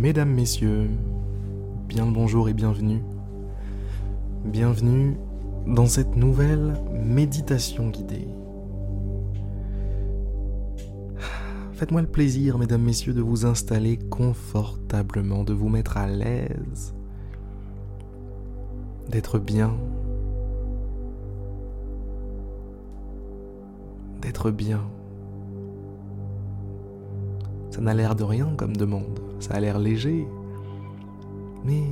Mesdames, Messieurs, bien le bonjour et bienvenue. Bienvenue dans cette nouvelle méditation guidée. Faites-moi le plaisir, Mesdames, Messieurs, de vous installer confortablement, de vous mettre à l'aise, d'être bien, d'être bien. Ça n'a l'air de rien comme demande, ça a l'air léger, mais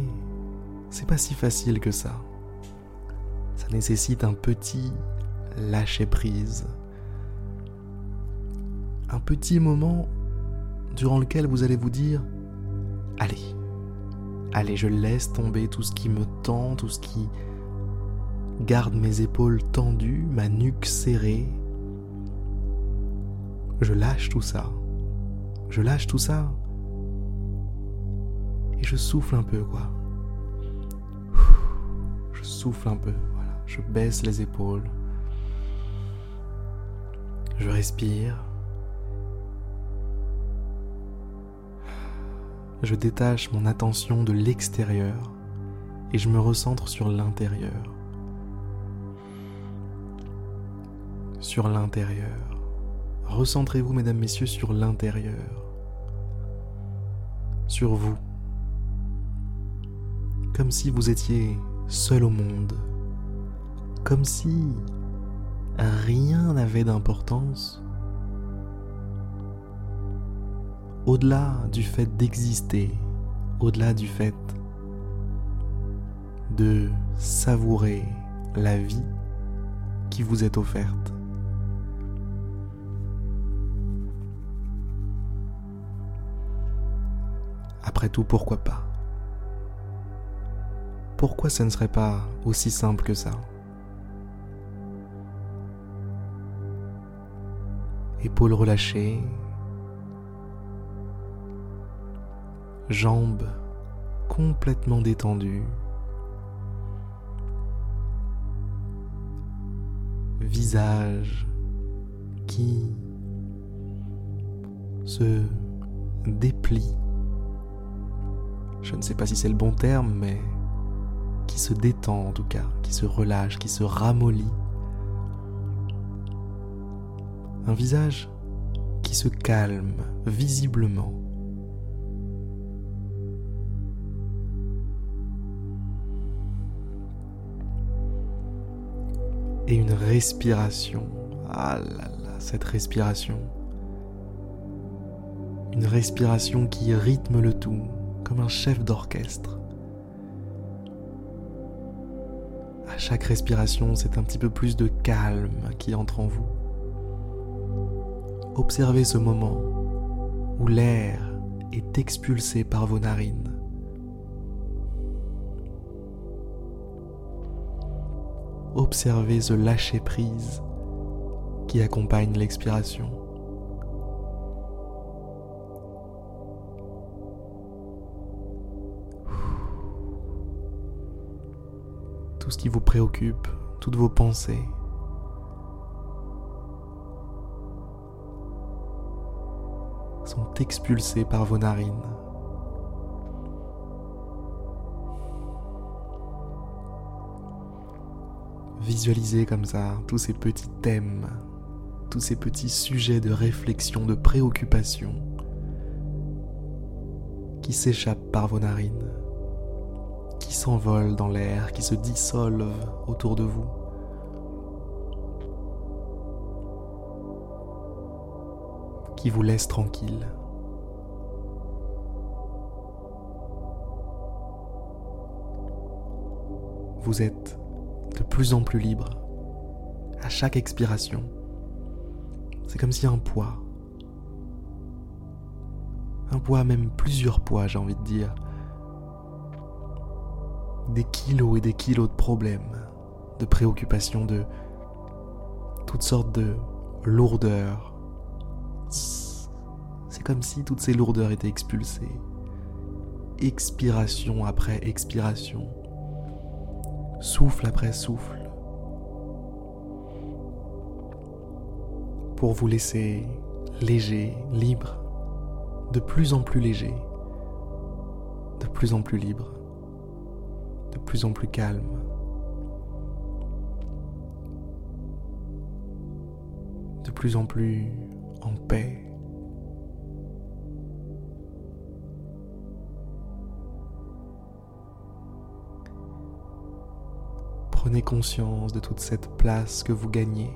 c'est pas si facile que ça. Ça nécessite un petit lâcher prise. Un petit moment durant lequel vous allez vous dire Allez, allez, je laisse tomber tout ce qui me tend, tout ce qui garde mes épaules tendues, ma nuque serrée. Je lâche tout ça je lâche tout ça et je souffle un peu quoi. Je souffle un peu, voilà, je baisse les épaules. Je respire. Je détache mon attention de l'extérieur et je me recentre sur l'intérieur. Sur l'intérieur. Recentrez-vous, mesdames, messieurs, sur l'intérieur, sur vous, comme si vous étiez seul au monde, comme si rien n'avait d'importance, au-delà du fait d'exister, au-delà du fait de savourer la vie qui vous est offerte. Après tout, pourquoi pas? Pourquoi ce ne serait pas aussi simple que ça Épaules relâchées, jambes complètement détendues, visage qui se déplie. Je ne sais pas si c'est le bon terme, mais se détend en tout cas, qui se relâche, qui se ramollit. Un visage qui se calme visiblement. Et une respiration. Ah là là, cette respiration. Une respiration qui rythme le tout, comme un chef d'orchestre. Chaque respiration, c'est un petit peu plus de calme qui entre en vous. Observez ce moment où l'air est expulsé par vos narines. Observez ce lâcher-prise qui accompagne l'expiration. Tout ce qui vous préoccupe, toutes vos pensées. sont expulsées par vos narines. Visualisez comme ça tous ces petits thèmes, tous ces petits sujets de réflexion, de préoccupation qui s'échappent par vos narines qui s'envolent dans l'air, qui se dissolvent autour de vous. qui vous laissent tranquille. Vous êtes de plus en plus libre à chaque expiration. C'est comme si un poids, un poids, même plusieurs poids, j'ai envie de dire, des kilos et des kilos de problèmes, de préoccupations, de toutes sortes de lourdeurs. C'est comme si toutes ces lourdeurs étaient expulsées. Expiration après expiration. Souffle après souffle. Pour vous laisser léger, libre, de plus en plus léger, plus en plus libre, de plus en plus calme. de plus en plus en paix. Prenez conscience de toute cette place que vous gagnez,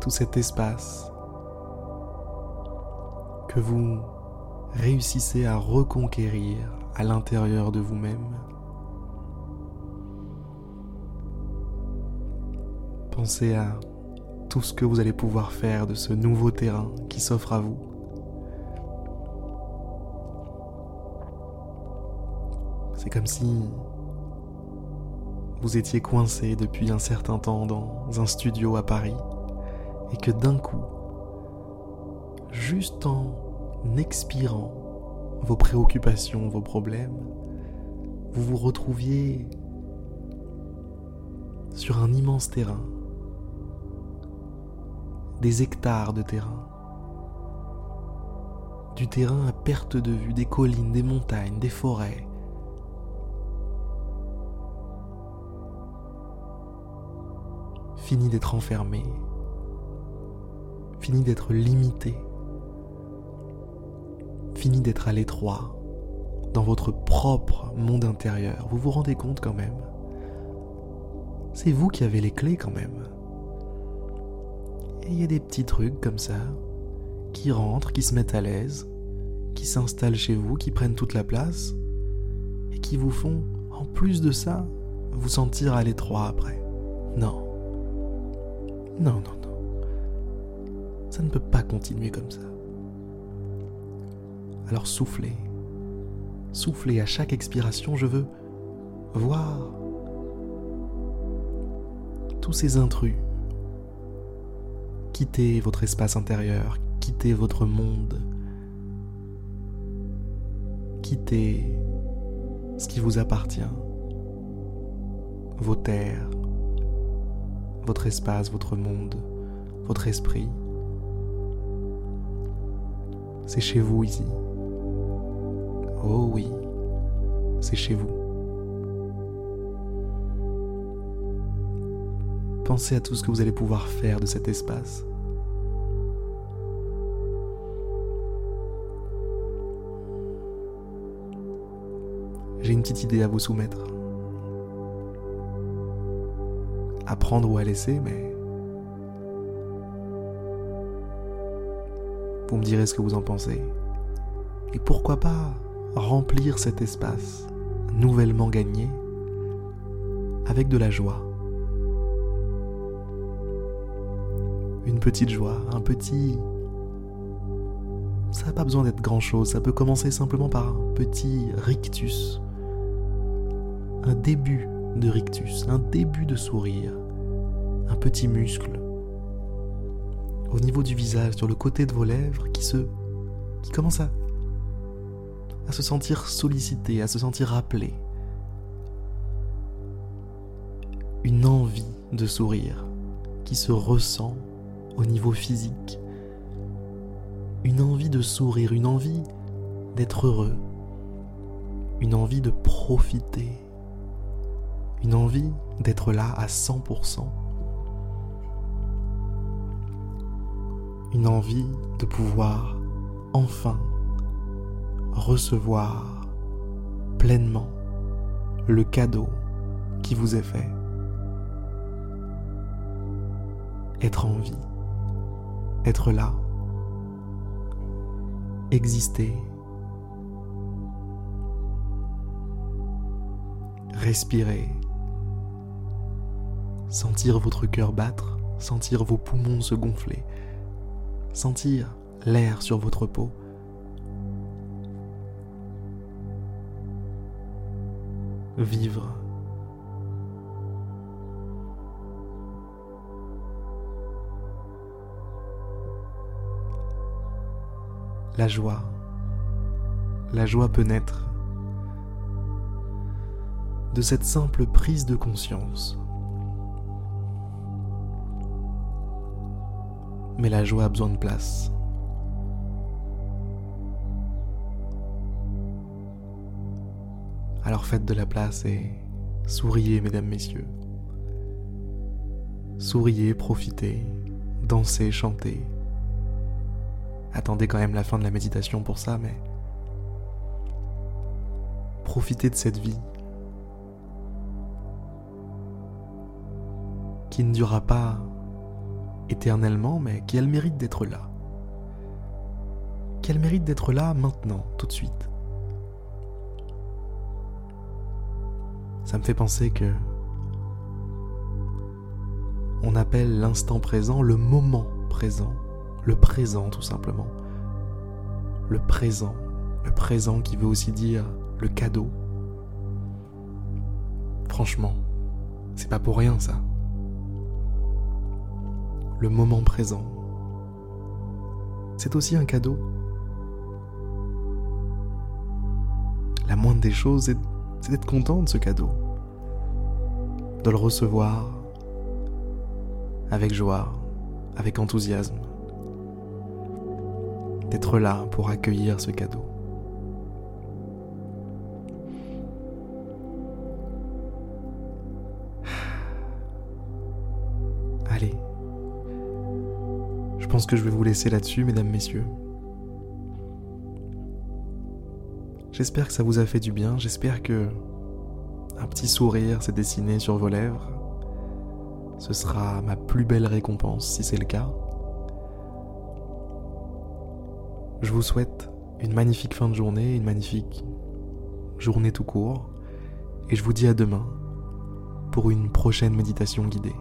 tout cet espace que vous réussissez à reconquérir à l'intérieur de vous-même. Pensez à tout ce que vous allez pouvoir faire de ce nouveau terrain qui s'offre à vous. C'est comme si vous étiez coincé depuis un certain temps dans un studio à Paris et que d'un coup, juste en expirant vos préoccupations, vos problèmes, vous vous retrouviez sur un immense terrain, des hectares de terrain, du terrain à perte de vue, des collines, des montagnes, des forêts, fini d'être enfermé, fini d'être limité, fini d'être à l'étroit dans votre propre monde intérieur. Vous vous rendez compte quand même. C'est vous qui avez les clés quand même. Des petits trucs comme ça qui rentrent, qui se mettent à l'aise, qui s'installent chez vous, qui prennent toute la place et qui vous font, en plus de ça, vous sentir à l'étroit après. Non. Non, non, non. Ça ne peut pas continuer comme ça. Alors soufflez. Soufflez à chaque expiration, je veux voir tous ces intrus. Quittez votre espace intérieur, quittez votre monde, quittez ce qui vous appartient, vos terres, votre espace, votre monde, votre esprit. C'est chez vous ici. Oh oui, c'est chez vous. Pensez à tout ce que vous allez pouvoir faire de cet espace. J'ai une petite idée à vous soumettre. à prendre ou à laisser, mais vous me direz ce que vous en pensez. Et pourquoi pas remplir cet espace nouvellement gagné avec de la joie. Une petite joie, un petit... Ça n'a pas besoin d'être grand-chose, ça peut commencer simplement par un petit rictus, un début de rictus, un début de sourire, un petit muscle au niveau du visage, sur le côté de vos lèvres, qui se, qui commence à, à se sentir sollicité, à se sentir appelé. Une envie de sourire qui se ressent au niveau physique. Une envie de sourire, une envie d'être heureux, une envie de profiter une envie d'être là à 100%, une envie de pouvoir enfin recevoir pleinement le cadeau qui vous est fait. Être en vie, être là, exister, respirer, sentir votre cœur battre, sentir vos poumons se gonfler, sentir l'air sur votre peau. Vivre. La joie. La joie peut naître de cette simple prise de conscience mais la joie a besoin de place. Alors faites de la place et souriez, mesdames, messieurs. Souriez, profitez, dansez, chantez. Attendez quand même la fin de la méditation pour ça, mais profitez de cette vie qui ne durera pas éternellement, mais qui a le mérite d'être là. Qui a mérite d'être là maintenant, tout de suite. Ça me fait penser que on appelle l'instant présent le moment présent, le présent tout simplement. Le présent, le présent qui veut aussi dire le cadeau. Franchement, c'est pas pour rien ça le moment présent. C'est aussi un cadeau. La moindre des choses, c'est d'être content de ce cadeau, de le recevoir avec joie, avec enthousiasme, d'être là pour accueillir ce cadeau. Allez, je pense que je vais vous laisser là-dessus, mesdames, messieurs. J'espère que ça vous a fait du bien, j'espère que un petit sourire s'est dessiné sur vos lèvres. Ce sera ma plus belle récompense si c'est le cas. Je vous souhaite une magnifique fin de journée, une magnifique journée tout court, et je vous dis à demain pour une prochaine méditation guidée.